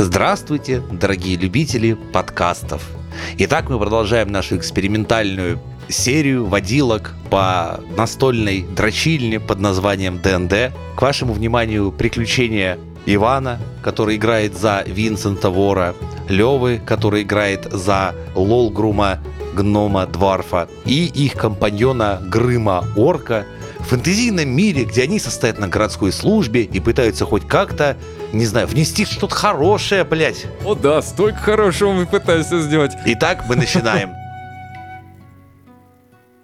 Здравствуйте, дорогие любители подкастов. Итак, мы продолжаем нашу экспериментальную серию водилок по настольной дрочильне под названием ДНД. К вашему вниманию приключения Ивана, который играет за Винсента Вора, Левы, который играет за Лолгрума Гнома Дварфа, и их компаньона Грыма Орка в фэнтезийном мире, где они состоят на городской службе и пытаются хоть как-то, не знаю, внести что-то хорошее, блядь. О да, столько хорошего мы пытаемся сделать. Итак, мы начинаем.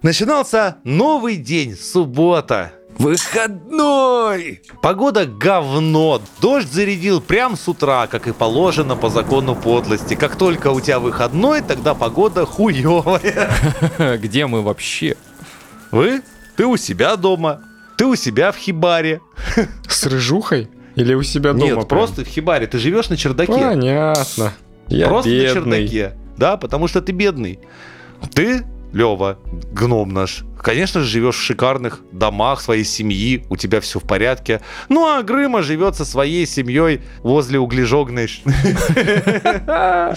Начинался новый день, суббота. Выходной! Погода говно. Дождь зарядил прям с утра, как и положено по закону подлости. Как только у тебя выходной, тогда погода хуевая. Где мы вообще? Вы? Ты у себя дома. Ты у себя в хибаре. С рыжухой? Или у себя дома? Нет, прям? просто в хибаре. Ты живешь на чердаке. Понятно. Я просто на бедный. чердаке. Да, потому что ты бедный. Ты, Лева, гном наш, конечно же, живешь в шикарных домах своей семьи, у тебя все в порядке. Ну, а Грыма живет со своей семьей возле углежогной.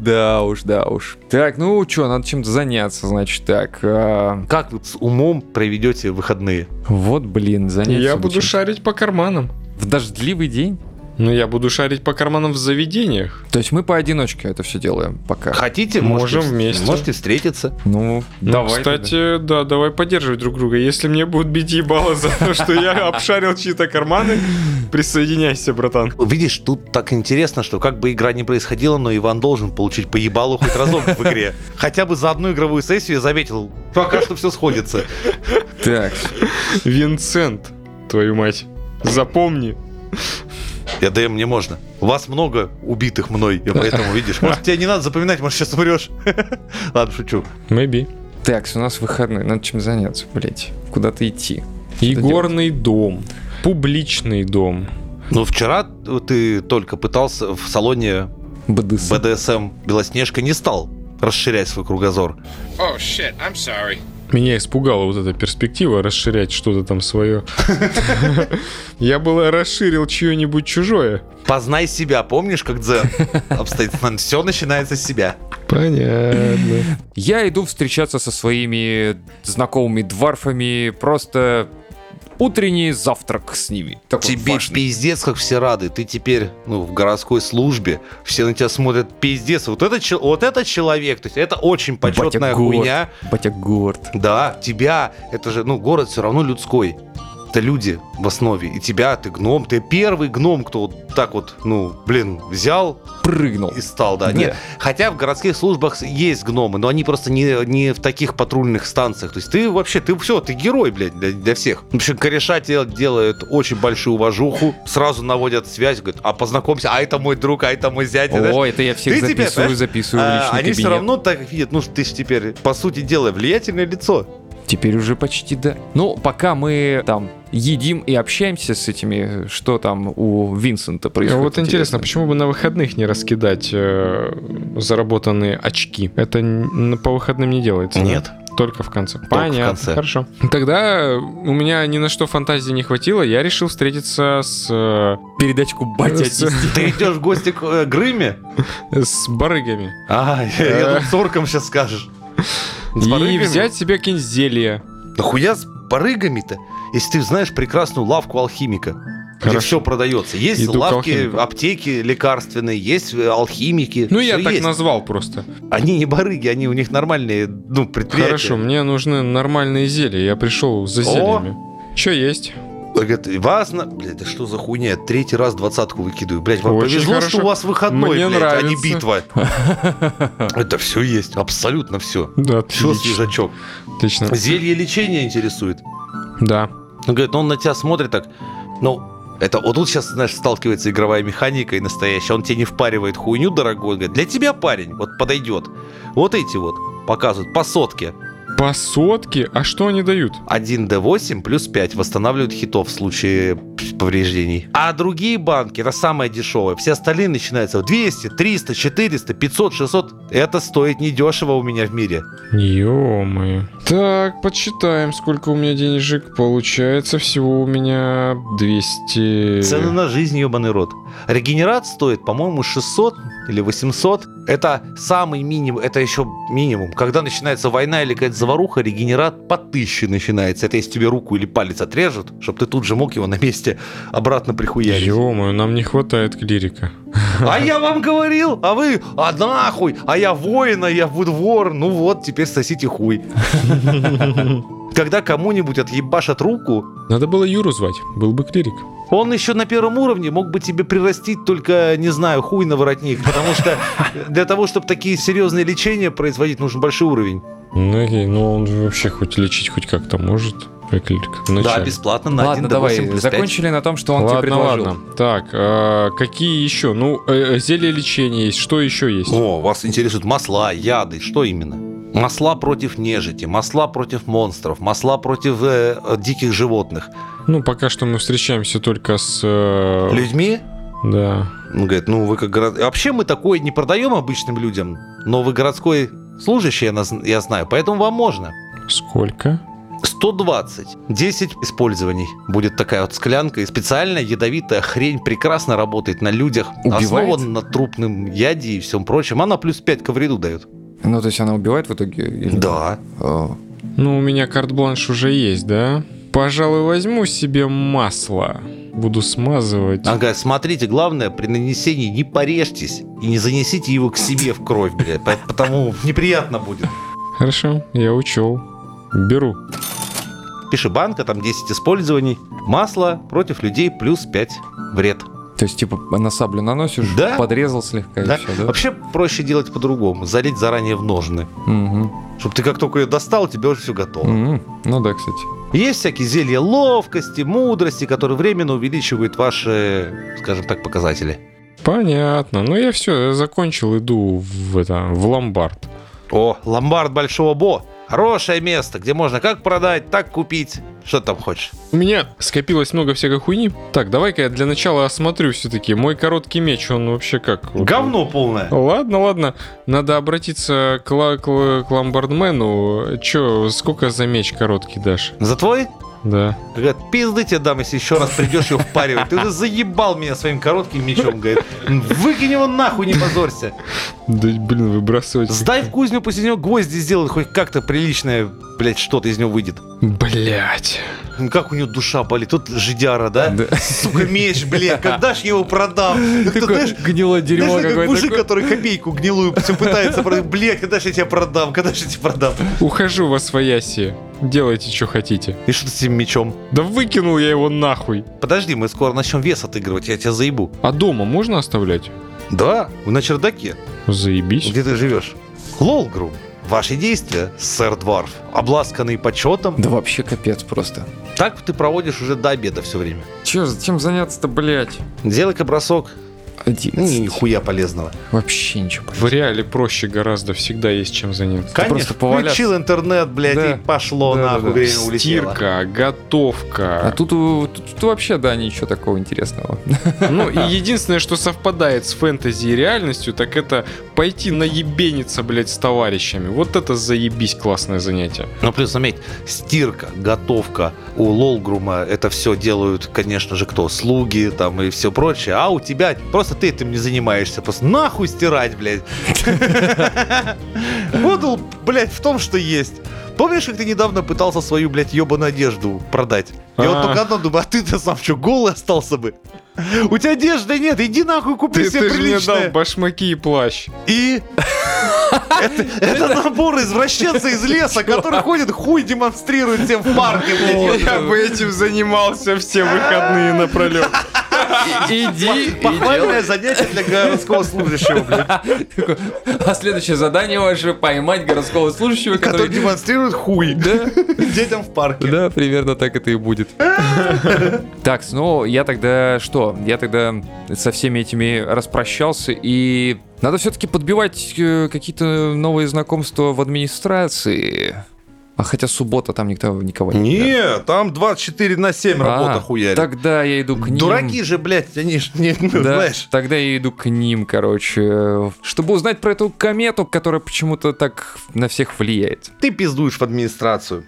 Да уж, да уж. Так, ну что, надо чем-то заняться, значит, так. а, Как вы с умом проведете выходные? вот, блин, заняться. Я буду шарить по карманам. В дождливый день? Ну, я буду шарить по карманам в заведениях. То есть мы поодиночке это все делаем пока. Хотите, Можем можете, вместе. можете встретиться. Ну, Ну, давай. кстати, да, давай поддерживать друг друга. Если мне будут бить ебало за то, что я обшарил чьи-то карманы, присоединяйся, братан. Видишь, тут так интересно, что как бы игра не происходила, но Иван должен получить по ебалу хоть разок в игре. Хотя бы за одну игровую сессию я заметил, пока что все сходится. Так, Винсент, твою мать. Запомни. Я ДМ мне можно. Вас много убитых мной, и поэтому, видишь, может, тебе не надо запоминать, может, сейчас умрешь. Ладно, шучу. Maybe. так, у нас выходной, надо чем заняться, блять. Куда-то идти. Что Игорный дом. Публичный дом. Ну, вчера ты только пытался в салоне БДС. БДСМ Белоснежка не стал расширять свой кругозор. Oh shit, I'm sorry. Меня испугала вот эта перспектива расширять что-то там свое. Я было расширил чье-нибудь чужое. Познай себя, помнишь, как дзен обстоит? Все начинается с себя. Понятно. Я иду встречаться со своими знакомыми дварфами, просто утренний завтрак с ними. Такой Тебе важный. пиздец, как все рады. Ты теперь ну, в городской службе. Все на тебя смотрят пиздец. Вот это, вот это человек. То есть это очень почетная Батя горд. хуйня. Батя горд. Да, тебя, это же, ну, город все равно людской. Это люди в основе. И тебя, ты гном, ты первый гном, кто вот так вот, ну, блин, взял Прыгнул. и стал, да. Да. Нет, хотя в городских службах есть гномы, но они просто не, не в таких патрульных станциях. То есть ты вообще, ты все, ты герой, блядь, для, для всех. В общем, кореша дел- делают очень большую уважуху, сразу наводят связь, говорят, а познакомься, а это мой друг, а это мой зять. О, знаешь. это я всех Ты теперь, записываю, знаешь, записываю в А, личный они все кабинет. равно так видят, ну, ты же теперь, по сути дела, влиятельное лицо. Теперь уже почти да. Ну, пока мы там едим и общаемся с этими, что там у Винсента А происходит. вот интересно, почему бы на выходных не раскидать э, заработанные очки? Это по выходным не делается. да? Нет. Только в конце. в Понятно. конце. Хорошо. Тогда у меня ни на что фантазии не хватило. Я решил встретиться с, э, передачку батя С-. Ты идешь в гости к э, Грыме? с барыгами. А, я, я с орком сейчас скажешь. И взять себе какие-нибудь зелья. Да хуя с барыгами-то? Если ты знаешь прекрасную лавку алхимика, где Хорошо. все продается. Есть Иду лавки, аптеки лекарственные, есть э, алхимики. Ну, я так есть. назвал просто. Они не барыги, они у них нормальные, ну, предприятия. Хорошо, мне нужны нормальные зелья. Я пришел за зельями. Что есть? Он говорит, вас на... Блядь, да что за хуйня? Третий раз двадцатку выкидываю. Блядь, вам Очень повезло, хорошо. что у вас выходной, Мне блядь, а не нравится. битва. Это все есть, абсолютно все. Да, Все свежачок. Отлично. Зелье лечения интересует. Да. Он говорит, ну он на тебя смотрит так, ну, это вот тут сейчас, знаешь, сталкивается игровая механика и настоящая. Он тебе не впаривает хуйню дорогой. Говорит, для тебя, парень, вот подойдет. Вот эти вот показывают по сотке. По сотке? А что они дают? 1D8 плюс 5 восстанавливают хитов в случае повреждений. А другие банки, это самое дешевое. Все остальные начинаются в 200, 300, 400, 500, 600. Это стоит недешево у меня в мире. ё Так, подсчитаем, сколько у меня денежек. Получается, всего у меня 200... Цены на жизнь, ебаный рот. Регенерат стоит, по-моему, 600 или 800. Это самый минимум, это еще минимум. Когда начинается война или какая-то заваруха, регенерат по 1000 начинается. Это если тебе руку или палец отрежут, чтобы ты тут же мог его на месте обратно прихуярить. ё нам не хватает клирика. А я вам говорил, а вы, а нахуй, а я воин, а я вудвор. Ну вот, теперь сосите хуй. Когда кому-нибудь отъебашат руку, Надо было Юру звать, был бы клирик. он еще на первом уровне мог бы тебе прирастить только, не знаю, хуй на воротник, потому что для того, чтобы такие серьезные лечения производить, нужен большой уровень. Ну окей, ну он вообще хоть лечить хоть как-то может. э, Да, бесплатно на Ладно, 1 давай, 8 плюс 5. закончили на том, что он тебе ладно, предложил. ладно. Так, а, какие еще? Ну, э, э, зелье лечения есть. Что еще есть? О, вас интересуют масла, яды, что именно? Масла против нежити, масла против монстров, масла против э, э, диких животных. Ну, пока что мы встречаемся только с... э, Людьми? Да. Он говорит, ну вы как город... Вообще мы такое не продаем обычным людям, но вы городской служащий, я, знаю, поэтому вам можно. Сколько? 120. 10 использований. Будет такая вот склянка. И специальная ядовитая хрень прекрасно работает на людях. Убивает? Основана на трупном яде и всем прочем. Она плюс 5 ко вреду дает. Ну, то есть она убивает в итоге? или- Да. О. Ну, у меня карт-бланш уже есть, да? Пожалуй, возьму себе масло. Буду смазывать. Ага, смотрите, главное, при нанесении не порежьтесь и не занесите его к себе в кровь, блядь, по- потому неприятно будет. Хорошо, я учел. Беру. Пиши банка, там 10 использований. Масло против людей плюс 5 вред. То есть, типа, на саблю наносишь, Да. подрезал слегка Да? и все, да? Вообще проще делать по-другому. Залить заранее в ножны. Мгм. Чтобы ты как только ее достал, у тебя уже все готово. Мгм. Ну да, кстати. Есть всякие зелья ловкости, мудрости, которые временно увеличивают ваши, скажем так, показатели. Понятно. Ну, я все, я закончил, иду в, это, в ломбард. О, ломбард Большого Бо. Хорошее место, где можно как продать, так купить. Что ты там хочешь? У меня скопилось много всякой хуйни. Так, давай-ка я для начала осмотрю все-таки. Мой короткий меч, он вообще как? Вот Говно полное. Ладно, ладно. Надо обратиться к, к к ломбардмену. Че, сколько за меч короткий дашь? За твой? Да. Говорят, пизды тебе дам, если еще раз придешь его впаривать. Ты уже заебал меня своим коротким мечом, говорит. Выкинь его нахуй, не позорься. Да, блин, выбрасывать. Сдай в кузню, после него гвозди сделай, хоть как-то приличное, блядь, что-то из него выйдет. Блять. Ну как у него душа болит? Тут жидяра, да? Да. Сука, меч, блядь, когда ж я его продам? Кто, знаешь, гнилое дерьмо знаешь, как какое-то. мужик, который копейку гнилую все пытается продать. Блядь, когда же я тебе продам? Когда же я тебе продам? Ухожу во свояси. Делайте, что хотите. И что ты с этим мечом? Да выкинул я его нахуй. Подожди, мы скоро начнем вес отыгрывать, я тебя заебу. А дома можно оставлять? Да, на чердаке. Заебись. Где ты живешь? Лолгрум. Ваши действия, сэр Дварф, обласканные почетом. Да вообще капец просто. Так ты проводишь уже до обеда все время. Че, зачем заняться-то, блядь? Делай-ка бросок. Ну, 11. нихуя полезного. Вообще ничего. В реале проще гораздо, всегда есть чем заняться. Конечно, просто поваляться. включил интернет, блядь, Да. и пошло Да, нахуй, да, да. время улетело. Стирка, готовка. А тут, у- тут, тут вообще, да, ничего такого интересного. Ну и единственное, что совпадает с фэнтези и реальностью, так это пойти наебениться, блядь, с товарищами. Вот это заебись классное занятие. Ну, плюс, заметь, стирка, готовка у Лолгрума, это все делают, конечно же, кто? Слуги там и все прочее. А у тебя просто ты этим не занимаешься. Просто нахуй стирать, блядь. Модул, блядь, в том, что есть. Помнишь, как ты недавно пытался свою, блядь, ебаную одежду продать? Я вот А. только одно думаю, а ты-то сам что, голый остался бы? У тебя одежды нет, иди нахуй купи Ты, себе ты же мне дал приличное. башмаки и плащ. И это, это набор извращенца из леса, который ходит хуй демонстрирует всем в парке. Я бы этим занимался все выходные напролет. Иди, Похвальное занятие для городского служащего, блядь, А следующее задание ваше поймать городского служащего, который который... демонстрирует хуй Да, детям в парке. да, примерно так это и будет. Так, ну я тогда что? Я тогда со всеми этими распрощался и надо все-таки подбивать э, какие-то новые знакомства в администрации. А хотя суббота там никто никого не Не, там 24 на 7 работа А, хуярит. Тогда я иду к ним. Дураки же, блядь, они ж не, ну, Да, знаешь. тогда я иду к ним, короче, чтобы узнать про эту комету, которая почему-то так на всех влияет. Ты пиздуешь в администрацию.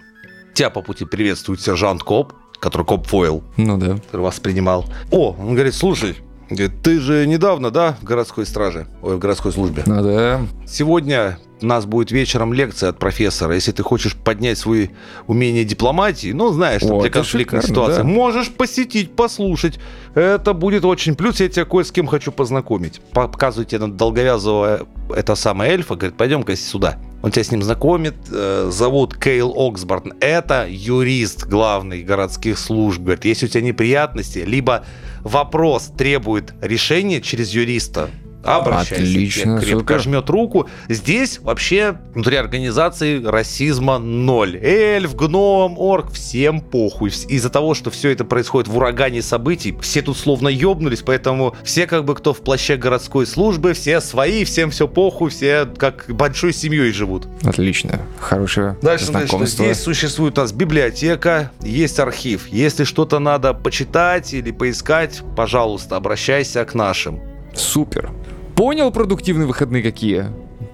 Тебя по пути приветствует сержант Коп, который Коп Фойл, Ну да. который вас принимал. О, он говорит, слушай, говорит, ты же недавно, да, в городской страже, ой, в городской службе. Ну да. Сегодня у нас будет вечером лекция от профессора. Если ты хочешь поднять свои умения дипломатии, ну, знаешь, там, О, для конфликтных шикарно, ситуаций, да. можешь посетить, послушать. Это будет очень плюс. Я тебя кое с кем хочу познакомить. Показывайте на долговязого это самое эльфа. Говорит, пойдем-ка сюда. Он тебя с ним знакомит. Э, Зовут Кейл Оксборн. Это юрист главный городских служб. Говорит, если у тебя неприятности, либо вопрос требует решения через юриста, обращайся. Отлично, крепко супер. жмет руку. Здесь вообще внутри организации расизма ноль. Эльф, гном, орк, всем похуй. Из-за того, что все это происходит в урагане событий, все тут словно ёбнулись, поэтому все как бы кто в плаще городской службы, все свои, всем все похуй, все как большой семьей живут. Отлично. Хорошее Дальше, значит, знакомство. здесь существует у нас библиотека, есть архив. Если что-то надо почитать или поискать, пожалуйста, обращайся к нашим. Супер. Понял продуктивные выходные какие?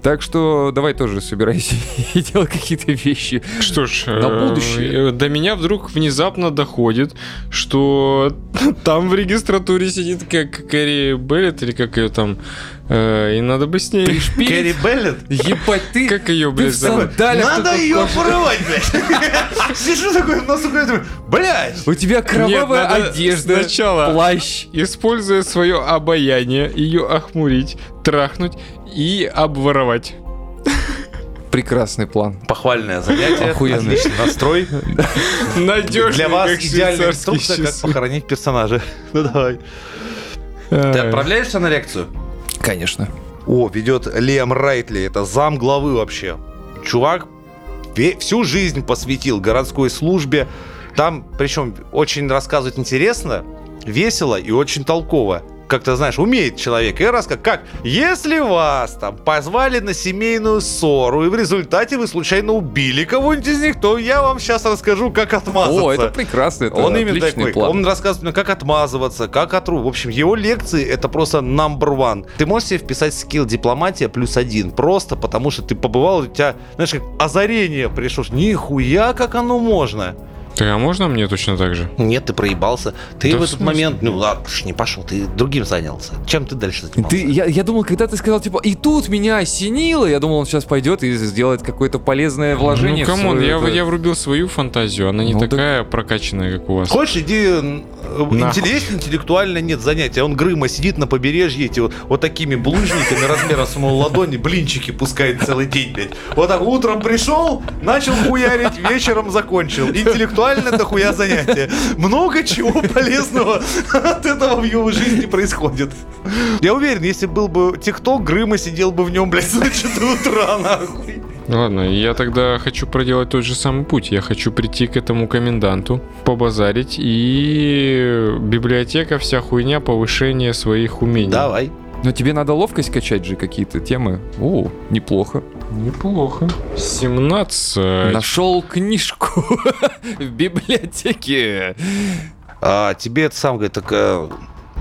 Так что давай тоже собирайся и делай какие-то вещи. Что ж, На э, будущее. э, до меня вдруг внезапно доходит, что там в регистратуре сидит как Кэрри Беллет, или как ее там, э, и надо бы с ней... Пришпилить? Кэрри Беллет? Ебать, ты... Как ее, блядь, зовут? Надо ее порывать, блядь. Сижу такой, думаю, блядь. У тебя кровавая одежда, сначала- плащ. Используя свое обаяние, ее охмурить, трахнуть и обворовать. Прекрасный план. Похвальное занятие, Охуенно. отличный настрой. Надежно, Для вас как идеальная инструкция, как часы. похоронить персонажа. Ну давай. Ты отправляешься на лекцию? Конечно. О, ведет Лиам Райтли, это зам главы вообще. Чувак всю жизнь посвятил городской службе. Там, причем, очень рассказывать интересно, весело и очень толково. Как ты знаешь, умеет человек. И раз как, как, если вас там позвали на семейную ссору, и в результате вы случайно убили кого-нибудь из них, то я вам сейчас расскажу, как отмазаться. О, это прекрасно, это Он именно такой. план. Он рассказывает, мне, как отмазываться, как отру. В общем, его лекции это просто number one. Ты можешь себе вписать скилл дипломатия плюс один. Просто потому, что ты побывал, у тебя, знаешь, как озарение пришло. Нихуя, как оно можно. Так, а можно мне точно так же? Нет, ты проебался. Ты Да в в этот момент, ну ладно, ж не пошел, ты другим занялся. Чем ты дальше занимался? Ты, я, я думал, когда ты сказал, типа, и тут меня осенило, я думал, он сейчас пойдет и сделает какое-то полезное вложение. ну, come on, я, это- я врубил свою фантазию, она не Ну, так- такая прокачанная, как у вас. Хочешь, иди э, Нахуй. интеллектно, интеллектуально нет занятия. Он Грыма сидит на побережье, эти вот, вот такими булыжниками размером с мою ладони, блинчики пускает целый день, блядь. Вот так утром пришел, начал хуярить, вечером закончил. Интеллектуально дохуя занятия. Много чего полезного от этого в его жизни происходит. Я уверен, если был бы ТикТок, Грыма сидел бы в нем, блядь, с ночи до утра, нахуй. Ладно, я тогда хочу проделать тот же самый путь. Я хочу прийти к этому коменданту, побазарить, и библиотека, вся хуйня, повышение своих умений. Давай. Но тебе надо ловкость качать же какие-то темы. О, неплохо. Неплохо. 17. Нашел книжку в библиотеке. А тебе это сам говорит, так, э,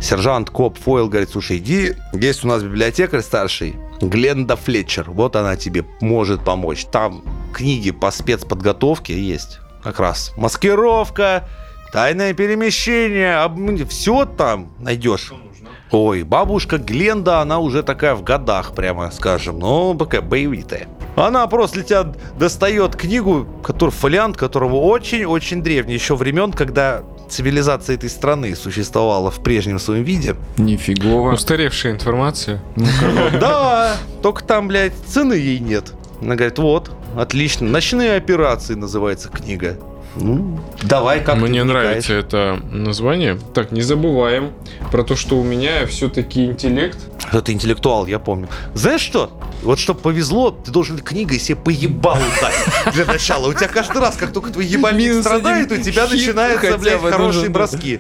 сержант Коп Фойл говорит, слушай, иди, есть у нас библиотекарь старший, Гленда Флетчер, вот она тебе может помочь. Там книги по спецподготовке есть, как раз. Маскировка, тайное перемещение, все там найдешь. Ой, бабушка Гленда, она уже такая в годах, прямо скажем, но такая боевитая. Она просто для тебя достает книгу, который, фолиант которого очень-очень древний, еще времен, когда цивилизация этой страны существовала в прежнем своем виде. Нифигово. Устаревшая информация. Да, только там, блядь, цены ей нет. Она говорит, вот, отлично, ночные операции называется книга. Ну, давай, как Мне нравится это название. Так, не забываем про то, что у меня все-таки интеллект. Ты интеллектуал, я помню. Знаешь что? Вот чтобы повезло, ты должен книгой себе поебал дать для начала. У тебя каждый раз, как только твой ебальник страдает, у тебя начинаются, блядь, хорошие броски.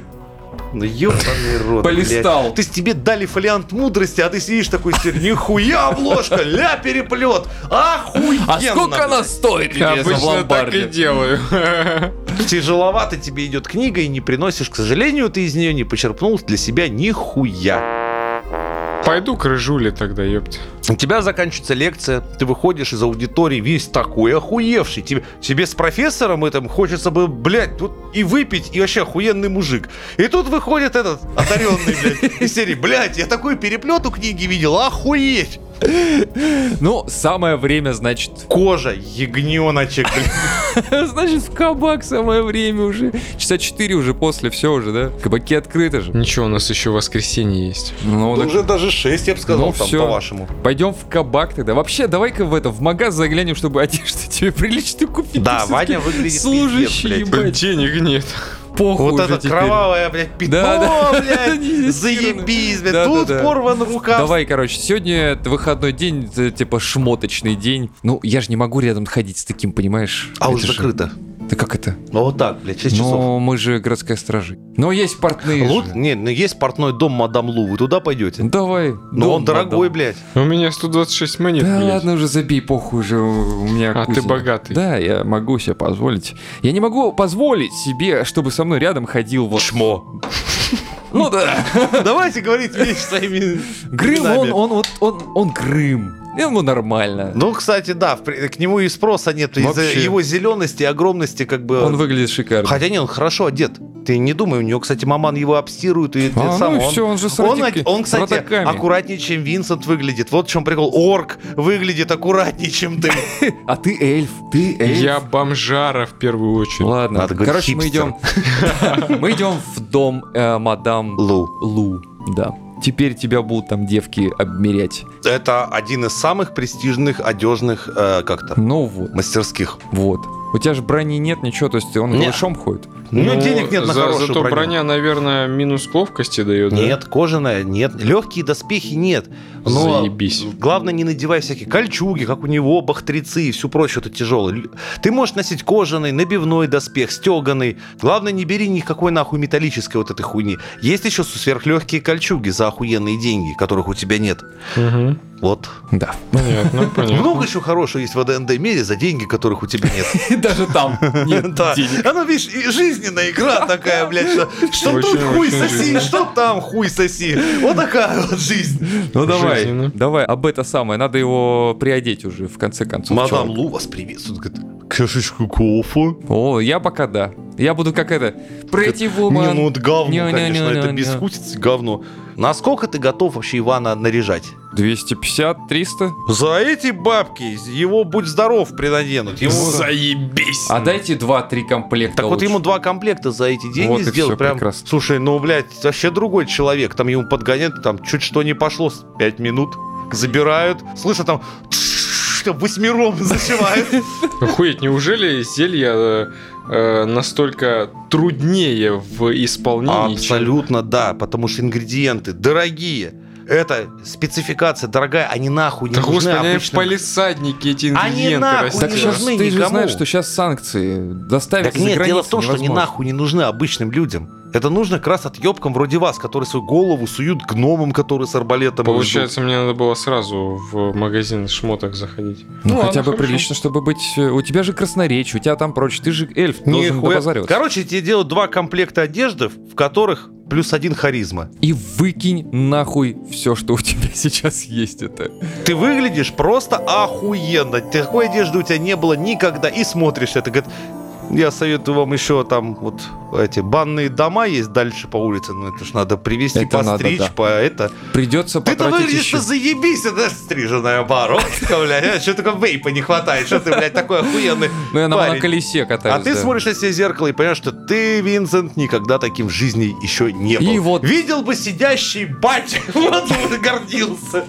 Ну, ёбаный рот, Полистал. блядь. То есть тебе дали фолиант мудрости, а ты сидишь такой, сидишь, нихуя обложка, ля переплет, охуенно. А сколько она стоит, в Обычно так и делаю. Тяжеловато тебе идет книга и не приносишь, к сожалению, ты из нее не почерпнул для себя нихуя. Пойду к рыжуле тогда, ёпт. У тебя заканчивается лекция, ты выходишь из аудитории весь такой охуевший. Тебе, тебе с профессором этим хочется бы, блядь, тут и выпить, и вообще охуенный мужик. И тут выходит этот одаренный, блядь, из серии, блядь, я такой переплет у книги видел, охуеть. Ну, самое время, значит... Кожа, ягненочек, блядь. Значит, в кабак самое время уже. Часа 4 уже после, все уже, да? Кабаки открыты же. Ничего, у нас еще воскресенье есть. Ну, так Уже даже 6, я бы сказал, Ну, там, по-вашему. Пойдем в кабак тогда. Вообще, давай-ка в это, в магаз заглянем, чтобы одежду тебе приличную купить. Да, Ваня выглядит Служащий, пиздец, блядь. ебать. Денег нет. Похуй Вот это теперь. кровавое, блядь, пятно, Да, да. блядь, заебись, блядь, Да, да, тут да. порван рукав. Давай, короче, сегодня это выходной день, это, типа шмоточный день. Ну, я же не могу рядом ходить с таким, понимаешь? А Это уже же- закрыто. Да как это? Ну вот так, блядь, 6 часов. Но мы же городская стража. Но есть портные Лут- же. Не, ну есть портной дом Мадам Лу, вы туда пойдете? Ну, давай. Ну он дорогой, отдам. блядь. У меня 126 монет, Да блядь. ладно уже, забей, похуй уже, у меня А ты богатый. Да, я могу себе позволить. Я не могу позволить себе, чтобы со мной рядом ходил вот... Шмо. Ну да. Давайте говорить вещи своими Грым, он, он, вот, он, он Грым. Ему нормально. Ну, кстати, да, к нему и спроса нет. Из-за его зелености и огромности, как бы... Он выглядит шикарно. Хотя не, он хорошо одет. Ты не думай, у него, кстати, маман его обстирует. И А, это самое, ну он, всё, он же с он, он, кстати, родаками. аккуратнее, чем Винсент выглядит. Вот в чем прикол. Орк выглядит аккуратнее, чем ты. А ты эльф, ты эльф. Я бомжара в первую очередь. Ладно, короче, мы идем, мы идем в дом э, мадам Лу. Лу, да. Теперь тебя будут там девки обмерять. Это один из самых престижных одежных э, как-то Ну вот, мастерских. вот. У тебя же брони нет, ничего, то есть он Не. голышом ходит. У него Ну, денег нет на за- хорошую Зато броню. броня, наверное, минус к ловкости дает, да? Нет, кожаная, нет. Легкие доспехи нет. Но Заебись. главное не надевай всякие кольчуги, как у него, бахтрицы и всю прочую это тяжелое. Ты можешь носить кожаный, набивной доспех, стеганый. Главное, не бери никакой нахуй металлической вот этой хуйни. Есть еще сверхлегкие кольчуги за охуенные деньги, которых у тебя нет. Мгм. Вот. Да. Понятно, понятно. Много еще хорошего есть в АДНД мире за деньги, которых у тебя нет. Даже там нет Да. денег. Оно, видишь, и жизненная игра такая, блядь, что, что Очень, тут хуй соси, что там хуй соси. Вот такая вот жизнь. Ну давай, Жизненно. давай, об это самое. Надо его приодеть уже, в конце концов. Мадам. Лу вас приветствует. Говорит, Чашечку кофе. О, я пока да. Я буду как это, pretty Не, woman. ну это говно, Не-не-не-не-не. конечно, это бескусица, говно. Насколько ты готов вообще Ивана наряжать? 250, 300. За эти бабки его будь здоров принаденут. Ему... Заебись! А дайте 2-3 комплекта Так вот лучше. ему два комплекта за эти деньги Вот и сделать. Прям, прекрасно. слушай, ну, блядь, вообще другой человек. Там ему подгоняют, там чуть что не пошло, 5 минут забирают. Слышно там там восьмером зашивают. Охуеть, неужели зелья э, настолько труднее в исполнении? чем- Абсолютно да, потому что ингредиенты дорогие. Это спецификация дорогая, они нахуй не Да нужны господи, они обычным. палисаднике эти Они ингредиенты нахуй растят. Так не сейчас нужны ты же никому. знаешь, что сейчас санкции доставить Так нет, дело в том, что они невозможно. нахуй не нужны обычным людям. Это нужно как раз отъебкам вроде вас, которые свою голову суют гномам, которые с арбалетом. Получается, мне надо было сразу в магазин шмоток заходить. Ну, ладно, хотя бы хорошо. прилично, чтобы быть... э, У тебя же красноречие, у тебя там прочее. Ты же эльф, ждут. должен Нихуя. добазариваться. Короче, тебе делают два комплекта одежды, в которых плюс один харизма. И выкинь нахуй все, что у тебя сейчас есть это. Ты выглядишь просто охуенно. Такой одежды у тебя не было никогда. И смотришь это, говорит, я советую вам еще там вот эти банные дома есть дальше по улице, но это ж надо привезти, Это надо, постричь, да. по это. Придется Ты-то потратить выглядишь, еще. заебись, это стриженная бородка, блядь. Что только вейпа не хватает, что ты, блядь, такой охуенный Ну, я на, колесе катаюсь. А ты смотришь на себя в зеркало и понимаешь, что ты, Винсент, никогда таким в жизни еще не был. И вот- Видел бы сидящий батя, вот он гордился.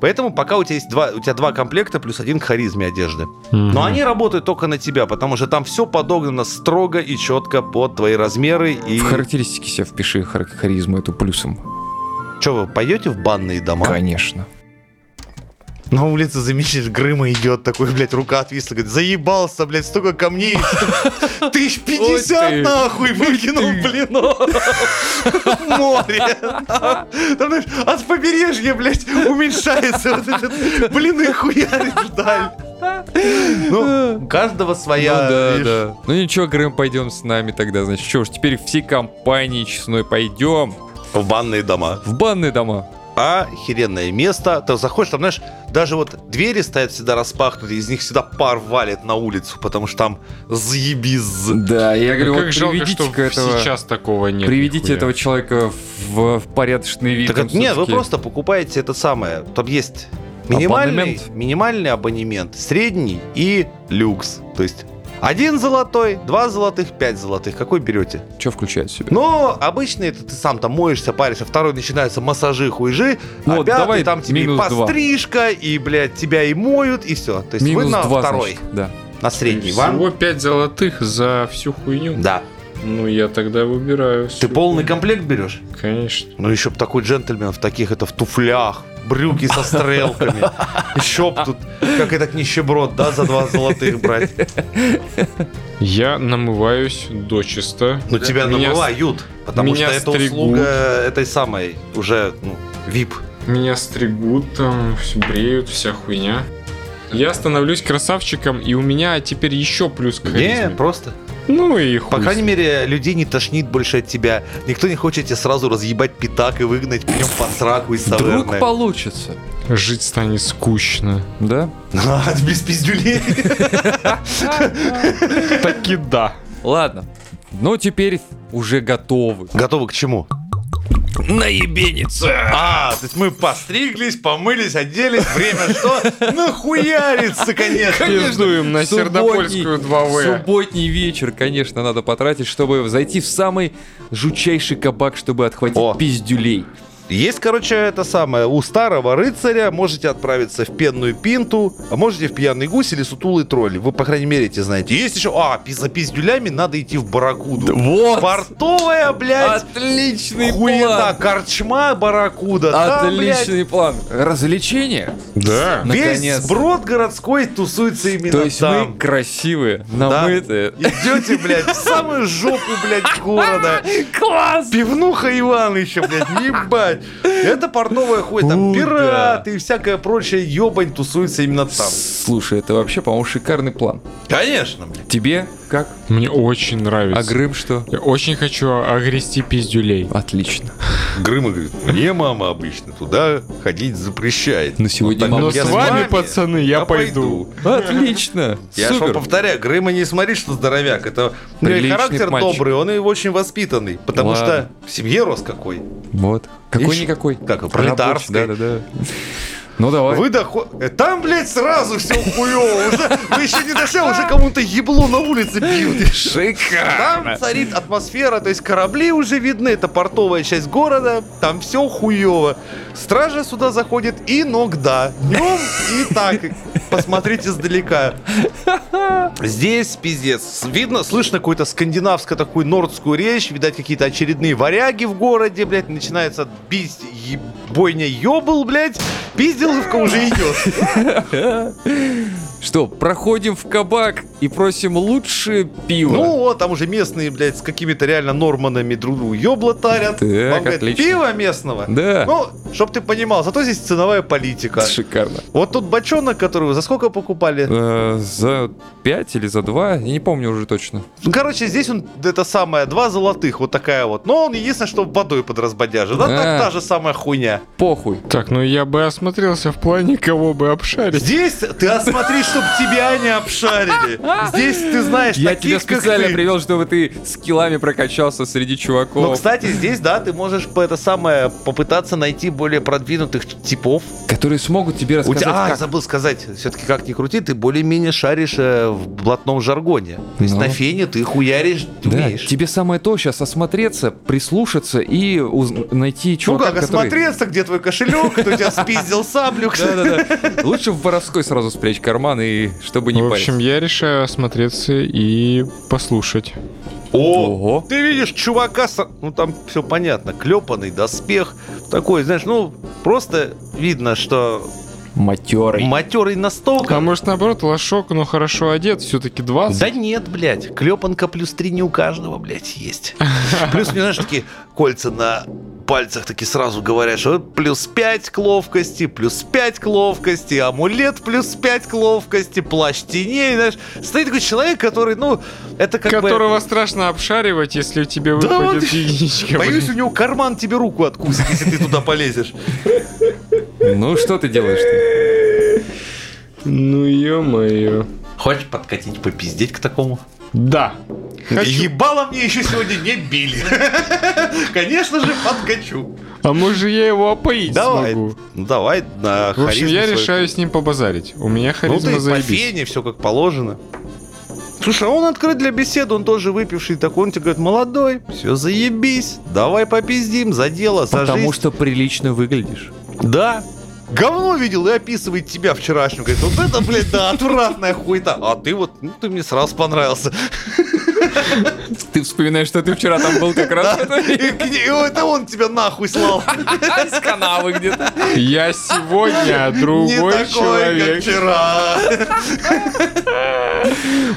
Поэтому пока у тебя есть два, у тебя два комплекта плюс один к харизме одежды. Но они работают только на тебя, потому что там все подогнано строго и четко под твои размеры. И В характеристики себе впиши хар- харизму эту плюсом. что, вы пойдете в банные дома? Конечно. На улице замечаешь, Грыма идет такой, блядь, рука отвисла, говорит, заебался, блядь, столько камней, тысяч пятьдесят нахуй выкинул, блин, в море. Там, знаешь, от побережья, блядь, уменьшается вот этот, блин, и хуярит вдаль. Ну, у каждого своя, ну да, видишь. да. Ну ничего, Грэм, пойдем с нами тогда. Значит, что ж, теперь всей компанией честной пойдем в банные дома. в банные дома. Охеренное место. Ты заходишь, там, знаешь, даже вот двери стоят всегда распахнутые, из них всегда пар валит на улицу, потому что там заебись. Да, я говорю, как вот жалко, что этого... сейчас такого нет. Приведите нихуя. этого человека в, в порядочный вид. Так это, нет, вы просто покупаете это самое. Там есть минимальный, Абонемент? минимальный абонемент, средний и люкс. То есть один золотой, два золотых, пять золотых. Какой берете? Что включает в себя? Но обычно это ты сам там моешься, паришься, второй начинается массажи, хуйжи, Ну а вот пятый давай там тебе и пострижка, и, блядь, тебя и моют, и все. То есть Минус вы на два, второй, значит, да. на средний. Вам? Всего 5 золотых за всю хуйню? Да. Ну, я тогда выбираю. Ты полный комплект берешь? Конечно. Ну, еще б такой джентльмен в таких, это в туфлях, брюки со стрелками. Еще б тут, как этот нищеброд, да, за два золотых брать. Я намываюсь дочисто. Ну, тебя Меня намывают, потому что это услуга этой самой, уже, ну, VIP. Меня стригут, там, всё бреют, вся хуйня. Я становлюсь красавчиком, и у меня теперь еще плюс к Не, просто. Ну и хуй. По крайней мере, людей не тошнит больше от тебя. Никто не хочет тебе сразу разъебать пятак и выгнать пнем под сраку из Вдруг таверны. получится. Жить станет скучно. Да? А, без пиздюлей. Таки да. Ладно. Ну, теперь уже готовы. Готовы к чему? Наебениться! А, то есть мы постриглись, помылись, оделись, время что? Нахуяриться, конечно. Пиздуем на Сердопольскую 2В. Субботний вечер, конечно, надо потратить, чтобы зайти в самый жучайший кабак, чтобы отхватить пиздюлей. Есть, короче, это самое, у старого рыцаря можете отправиться в пенную пинту, а можете в пьяный гусь или сутулый тролль. Вы, по крайней мере, эти знаете. Есть еще, а, за пиздюлями надо идти в баракуду. Вот! Портовая, блядь, Отличный хуета, план! корчма, баракуда. Там, блядь, Отличный план. Развлечение? Да. Весь Наконец. сброд городской тусуется именно То есть там. мы красивые, намытые. Идете, блядь, в самую жопу, блядь, города. Класс! Пивнуха Иван еще, блядь, ебать. Это портовая хуй, там пираты и всякая прочая ебань тусуется именно там. Слушай, это вообще, по-моему, шикарный план. Конечно, блядь. Тебе как? Мне очень нравится. А Грым что? Я очень хочу огрести пиздюлей. Отлично. Грыма говорит, мне мама обычно туда ходить запрещает. Но сегодня так мама- я с вами, пацаны, я пойду. Отлично. Я же повторяю, Грыма не смотри, что здоровяк. Это характер мальчик. добрый, он и очень воспитанный. Потому Ладно. что в семье рос какой. Вот. Какой-никакой. как, пролетарской. Да-да-да. Ну давай. Вы доход... Э, Там, блядь, сразу все хуево. Уже, вы еще не дошли, а уже кому-то ебло на улице бьют. Там царит атмосфера, то есть корабли уже видны, это портовая часть города, там все хуево. Стража сюда заходит иногда, днем и так. Посмотрите издалека. Здесь пиздец. Видно, слышно какую-то скандинавскую такую нордскую речь, видать какие-то очередные варяги в городе, блядь, начинается бить бойня ёбл, блядь, пизделывка уже идет. Что, проходим в кабак и просим лучшее пиво. Ну вот, там уже местные, блядь, с какими-то реально норманами друг другу ёбла тарят. Так, Вам говорят, отлично. пиво местного. Да. Ну, чтоб ты понимал, зато здесь ценовая политика. Шикарно. Вот тут бочонок, который вы за сколько покупали? Э, за 5 или за 2, я не помню уже точно. Ну, короче, здесь он, это самое, два золотых, вот такая вот. Но он единственное, что водой подразбодяжит. Да, так та же самая хуйня. Похуй. Так, ну я бы осмотрелся в плане, кого бы обшарить. Здесь ты осмотри, чтобы тебя не обшарили. Здесь ты знаешь Я таких, тебя специально ты. привел, чтобы ты скиллами прокачался среди чуваков. Ну, кстати, здесь, да, ты можешь по это самое попытаться найти более продвинутых типов. которые смогут тебе У рассказать, тебя, а, как... забыл сказать, все-таки как ни крути, ты более-менее шаришь э, в блатном жаргоне. То есть Ну. на фене ты хуяришь, ты Да, умеешь. тебе самое то сейчас осмотреться, прислушаться и уз- найти Ну чувака, как, который... осмотреться, где твой кошелек, кто тебя спиздил саблю. Лучше в воровской сразу спрячь карман, и чтобы не В общем, париться. я решаю осмотреться и послушать. О, Ого. ты видишь чувака, с- ну там все понятно, клепанный доспех, такой, знаешь, ну просто видно, что Матерый. Матерый настолько. А может наоборот, лошок, но хорошо одет, все-таки 20? Да нет, блядь. Клепанка плюс три не у каждого, блядь, есть. Плюс, мне знаешь, такие кольца на пальцах таки сразу говорят, что плюс 5 к ловкости, плюс 5 к ловкости, амулет плюс 5 к ловкости, плащ теней, знаешь. Стоит такой человек, который, ну, это как Которого бы... страшно обшаривать, если у тебя Да, выпадет вот, единичка. Боюсь, у него карман тебе руку откусит, если ты туда полезешь. Ну, что ты делаешь-то? Ну, ё-моё. Хочешь подкатить, попиздеть к такому? Да. Хочу. Ебало мне еще сегодня не били. Конечно же, подкачу. А может я его опоить Давай, смогу? ну давай на В общем, я свою. решаю с ним побазарить. У меня Ну харизма ты по заебись. фене, все как положено. Слушай, а он открыт для беседы, он тоже выпивший, такой, он тебе говорит, молодой, все заебись, давай попиздим, за дело, за Потому жизнь. что прилично выглядишь. Да. Говно видел и описывает тебя вчерашнего. Говорит, вот это, блядь, да, отвратная хуйта. А ты вот, ну ты мне сразу понравился. Ты вспоминаешь, что ты вчера там был как раз Да. И, и это он тебя нахуй слал. из канавы где-то. Я сегодня Не другой такой, как человек. вчера.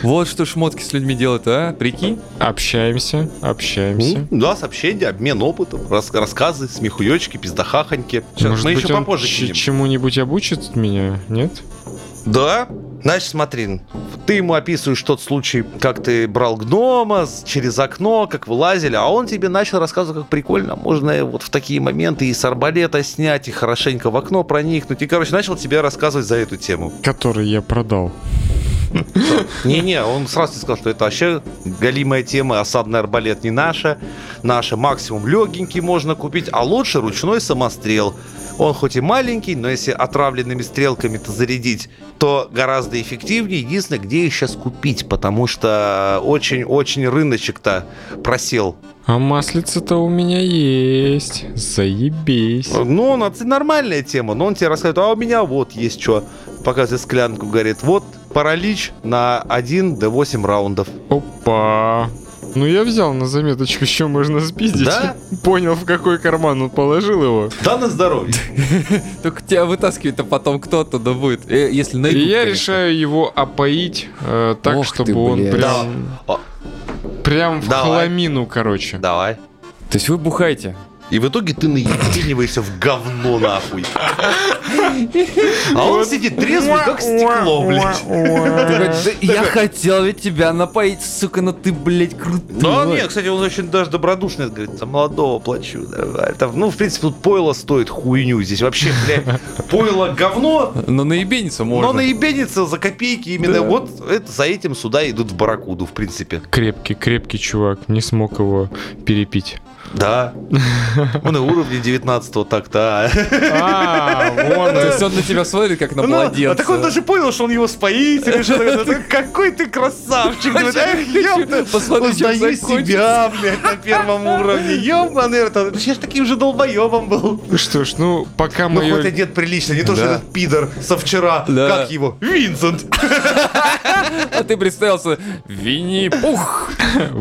Вот что шмотки с людьми делают, а? Прикинь? Общаемся, общаемся. Ну, Да, сообщения, обмен опытом, рас- рассказы, смехуёчки, пиздахахоньки. Сейчас Может мы быть, еще попозже кинем. Чему-нибудь обучит меня, нет? Да. Значит, смотри, ты ему описываешь тот случай, как ты брал гнома через окно, как вылазили, а он тебе начал рассказывать, как прикольно, можно вот в такие моменты и с арбалета снять, и хорошенько в окно проникнуть. И, короче, начал тебе рассказывать за эту тему. Который я продал. Не-не, он сразу сказал, что это вообще галимая тема, осадный арбалет не наша. Наша максимум легенький можно купить, а лучше ручной самострел. Он хоть и маленький, но если отравленными стрелками-то зарядить, то гораздо эффективнее. Единственное, где их сейчас купить, потому что очень-очень рыночек-то просел. А маслица-то у меня есть. Заебись. Ну, это нормальная тема, но он тебе рассказывает, а у меня вот есть что. Показывает склянку, говорит, вот паралич на 1 до 8 раундов. Опа. Ну я взял на заметочку, что можно спиздить. Да? Понял, в какой карман он положил его. Да на здоровье. Только тебя вытаскивает, а потом кто оттуда будет. Э, если И найдут, я конечно. решаю его опоить э, так, Ох чтобы ты, он блядь. прям, О, прям в Давай. хламину, короче. Давай. То есть вы бухаете? И в итоге ты наебениваешься в говно нахуй. А он сидит трезвый, как стекло, блядь. Ты говоришь, «Да Я хотел ведь тебя напоить, сука, но ты, блядь, крутой. Да, нет, кстати, он очень даже добродушный, говорит, за молодого плачу. давай». Это, ну, в принципе, тут пойло стоит хуйню. Здесь вообще, блядь, пойло говно, Но наебениться можно. но наебенится за копейки именно. Вот это, за этим сюда идут в баракуду, в принципе. Крепкий, крепкий чувак. Не смог его перепить. Да. Он и уровня 19-го так-то. а. А, вон То есть он на тебя смотрит, как на Ну, младенца. а так он даже понял, что он его споит или. Какой ты красавчик. Ёпта, Посмотри, узнаю себя, блядь, на первом уровне. Ёбаный. Я ж таким же долбоебом был. Что ж, ну, пока Ну, хоть одет прилично, не то, что этот пидор со вчера. Как его? Винсент. А ты представился Винни-Пух.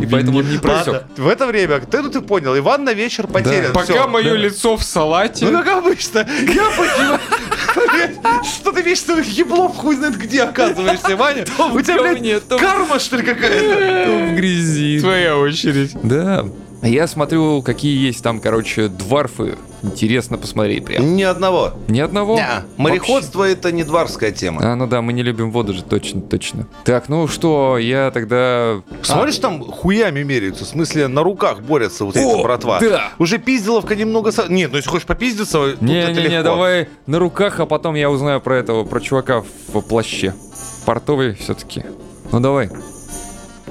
И поэтому он не просек. В это время, ты, ну ты понял, Иван на вечер потерян. Пока Всё. мое да. лицо в салате... Ну, как обычно. Я понимаю. Что ты вечно еблом хуй знает где оказываешься, Ваня? У тебя, блядь, говне, то в- карма, что ли, какая-то? В грязи. Твоя очередь. Да. Я смотрю, какие есть там, короче, дварфы. Интересно посмотреть прям. Ни одного. Ни одного? Не, Мореходство это не дварская тема. А, ну да, мы не любим воду же, точно, точно. Так, ну что, я тогда... Смотришь, там хуями меряются, в смысле на руках борются вот эти братва. да. Уже пизделовка немного... со- Нет, ну если хочешь попиздиться, Не-не-не, давай на руках, а потом я узнаю про этого, про чувака в плаще. Портовый все-таки. Ну давай.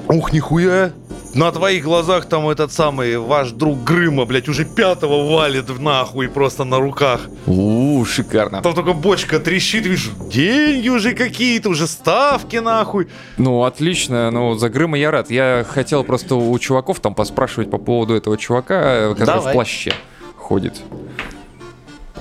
Ух, нихуя. На твоих глазах там этот самый ваш друг Грыма, блядь, уже пятого валит в нахуй просто на руках. У, шикарно. Там только бочка трещит, видишь, деньги уже какие-то, уже ставки нахуй. Ну, отлично, ну, за Грыма я рад. Я хотел просто у чуваков там поспрашивать по поводу этого чувака, который Давай. в плаще ходит.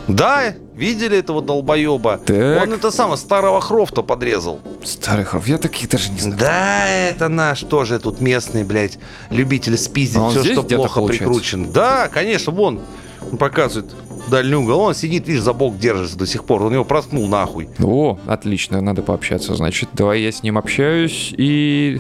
Да, видели этого долбоеба? Так. Он это самое, старого Хрофта подрезал. Старый хров, я таких даже не знаю. Да, это наш тоже тут местный, блядь, любитель спиздить А все, что плохо получается? прикручено. Да, конечно, вон, он показывает. дальний угол, он сидит, видишь, за бок держится до сих пор, он его проткнул нахуй. О, отлично, надо пообщаться, значит. Давай я с ним общаюсь и...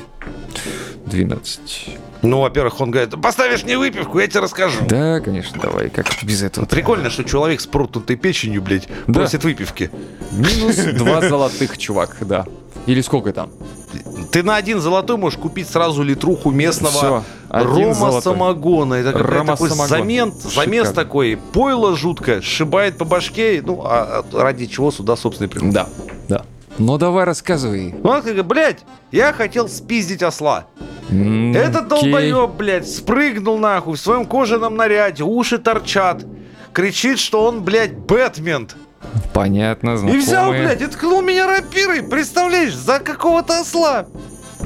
12. Ну, во-первых, он говорит, поставишь мне выпивку, я тебе расскажу. Да, конечно, давай, как без этого. Прикольно, что человек с проткнутой печенью, блядь, Да. просит выпивки. Минус два золотых, чувак, да. Или сколько там? Ты на один золотой можешь купить сразу литруху местного один рома золотой. самогона. Это какой-то такой Рома-самогон. замент, замес такой, пойло жуткое, сшибает по башке. Ну, а а ради чего сюда, собственно, и приходит. Да, да. Ну давай рассказывай. Он говорит, блядь, я хотел спиздить осла. М, Этот долбоеб, блядь, спрыгнул нахуй в своем кожаном наряде, уши торчат. Кричит, что он, блядь, Бэтмен. Понятно, И знакомые. взял, блядь, и ткнул меня рапирой, представляешь, за какого-то осла.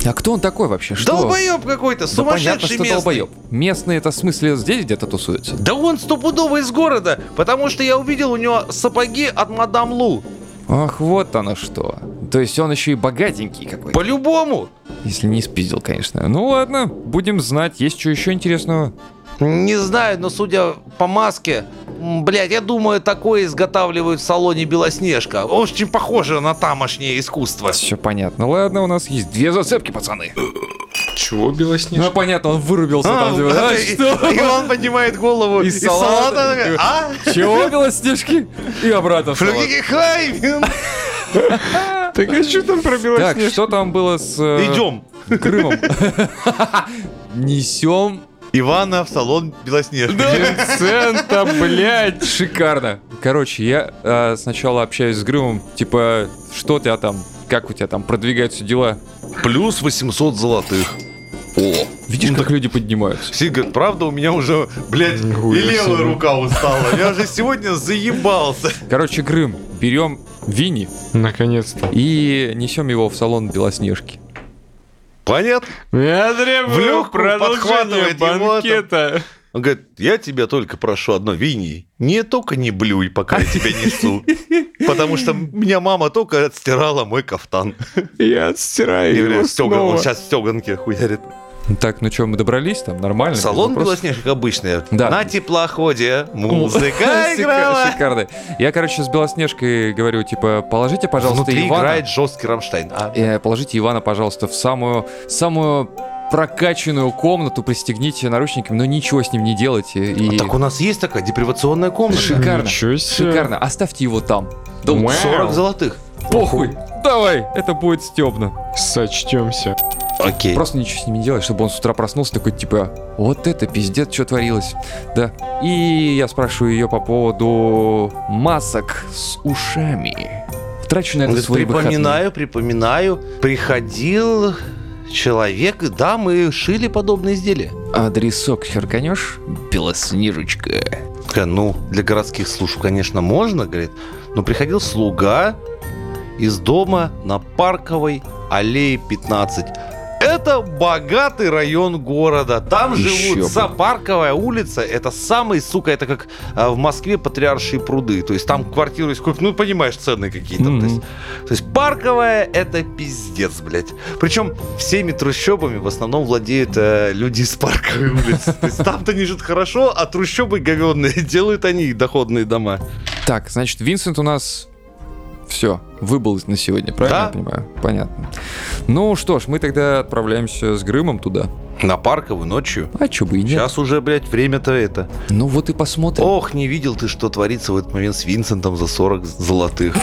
А кто он такой вообще? Что? Долбоеб какой-то, Да понятно, сумасшедший что местный. долбоеб. Местные это в смысле здесь где-то тусуются? Да он стопудово из города, потому что я увидел у него сапоги от мадам Лу. Ах, вот оно что. То есть он еще и богатенький какой-то. По-любому. Если не спиздил, конечно. Ну ладно, будем знать. Есть что еще интересного? Не знаю, но судя по маске, блядь, я думаю, такое изготавливают в салоне Белоснежка. Очень похоже на тамошнее искусство. Все понятно. Ладно, у нас есть две зацепки, пацаны. Чего Ну, Белоснежка? понятно, он вырубился там. типа, а, и- что? И он поднимает голову Из из салата. салата. А? Чего, Белоснежки? И обратно в салат. Так а что там про Так, Белоснежку? что там было с э, Идем. Крымом? Несем Ивана в салон Белоснежки. Винсента, блядь! Шикарно. Короче, я э, сначала общаюсь с Грымом, типа, что у тебя там, как у тебя там продвигаются дела? Плюс 800 золотых. О, видишь, как люди поднимаются. Сид говорит, правда, у меня уже, блядь, Нихуя и левая себе. рука устала. Я уже сегодня заебался. Короче, Грым, берем Винни Наконец-то. и несем его в салон Белоснежки. Понятно? Я В требую там. банкета. Он говорит, я тебя только прошу одно, Винни, не только не блюй, пока я тебя несу. Потому что меня мама только отстирала мой кафтан. Я отстираю его снова. он сейчас в стеганке хуярит. Так, ну что, мы добрались там? Нормально? Салон вопросов? Белоснежек обычный. Да. На теплоходе музыка играла. Шикарно. Я, короче, с Белоснежкой говорю, типа, положите, пожалуйста, Внутри Ивана. играет жесткий Рамштайн. А, Э, положите Ивана, пожалуйста, в самую, самую прокачанную комнату, пристегните наручниками, но ничего с ним не делайте. И... Так у нас есть такая депривационная комната. Шикарно. Шикарно. Оставьте его там. Да Вау. 40 золотых. похуй. Давай, это будет стебно. Сочтемся. Окей. Просто ничего с ним не делай, чтобы он с утра проснулся такой, типа, вот это пиздец, что творилось. Да. И я спрашиваю ее по поводу масок с ушами. Трачу на Он это говорит, свои выходные. припоминаю, припоминаю, приходил человек, да, мы шили подобные изделия. Адресок черканешь? Белоснежечка. Такая, ну, для городских служб, конечно, можно, говорит, но приходил слуга из дома на Парковой аллее 15. Это богатый район города. Там Еще живут бы. вся Парковая улица. Это самый, сука, это как а, в Москве Патриаршие пруды. То есть там квартиры сколько, ну, понимаешь, цены какие-то. То, Мгм. есть, то есть Парковая это пиздец, блядь. Причем всеми трущобами в основном владеют э, люди из Парковой улицы. То есть там-то они живут хорошо, а трущобы говенные делают они доходные дома. Так, значит, Винсент у нас все, выбыл на сегодня, правильно Да. я понимаю? Понятно. Ну что ж, мы тогда отправляемся с Грымом туда. На Парковую ночью. А чё бы и нет. Сейчас уже, блядь, время-то это. Ну вот и посмотрим. Ох, не видел ты, что творится в этот момент с Винсентом за 40 золотых.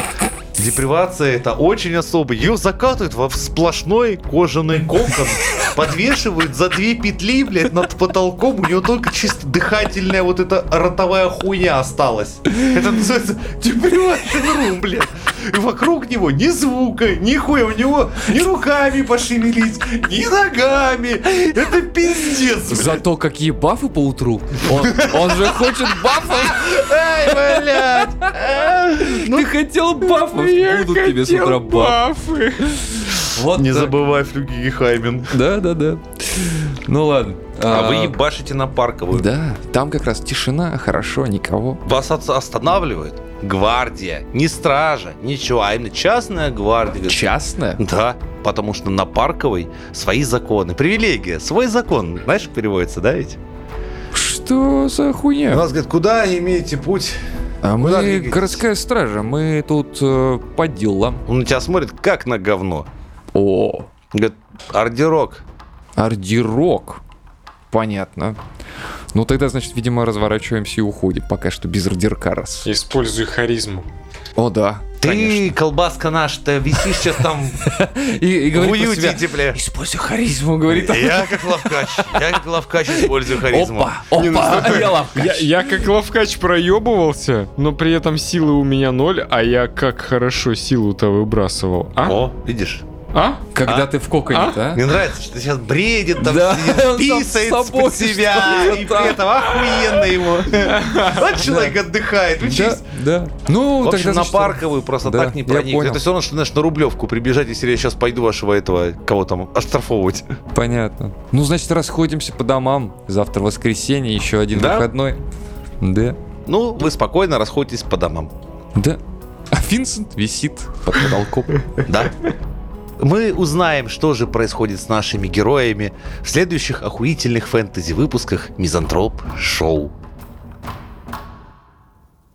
Депривация это очень особо. Ее закатывают во сплошной кожаный кокон, подвешивают за две петли, блядь, над потолком. У него только чисто дыхательная вот эта ротовая хуйня осталась. Это называется депривation room, блядь. И вокруг него ни звука, ни хуя. У него ни руками пошевелить, ни ногами. Это пиздец, блядь. Зато какие бафы по утру. Он, он же хочет бафов. Ай, блядь. Ты хотел бафов. Будут тебе с утра бафы. бафы. Вот Не так. забывай флюги Хаймен. Да, да, да. Ну ладно. А вы ебашите на парковую. Да, там как раз тишина, хорошо, никого. Вас останавливает гвардия, не стража, ничего, а именно частная гвардия. Частная? Да, потому что на парковой свои законы. Привилегия, свой закон. Знаешь, как переводится, да ведь? Что за У хуйня? нас, говорит, куда имеете путь? А Куда мы двигаетесь? городская стража, мы тут э, по делам. Он на тебя смотрит, как на говно. О, Говорит, ордерок. Ордерок. Понятно. Ну тогда, значит, видимо, разворачиваемся и уходим. Пока что без ордерка раз. Используй харизму. О, да. Ты, колбаска наша-то, висишь сейчас там И, и в уюте себя, тепле. Используй харизму, говорит. Я как ловкач, я как ловкач использую харизму. Опа, опа, я ловкач. Я, я как ловкач проебывался, но при этом силы у меня ноль, а я как хорошо силу-то выбрасывал. А? О, видишь? А? Когда А? ты в коконе, да? Мне нравится, что сейчас бредит, там Да, сидит, писает с собой под себя, и при этом охуенно ему. Вот человек отдыхает, учись. да. Ну, В общем, на парковую просто так не понял. Это все равно, что, знаешь, на Рублевку прибежать, если я сейчас пойду вашего этого, кого там, оштрафовывать. Понятно. Ну, значит, расходимся по домам. Завтра воскресенье, еще один выходной. Да. Ну, вы спокойно расходитесь по домам. Да. А Винсент висит под потолком. Да? Мы узнаем, что же происходит с нашими героями в следующих охуительных фэнтези-выпусках Мизантроп Шоу.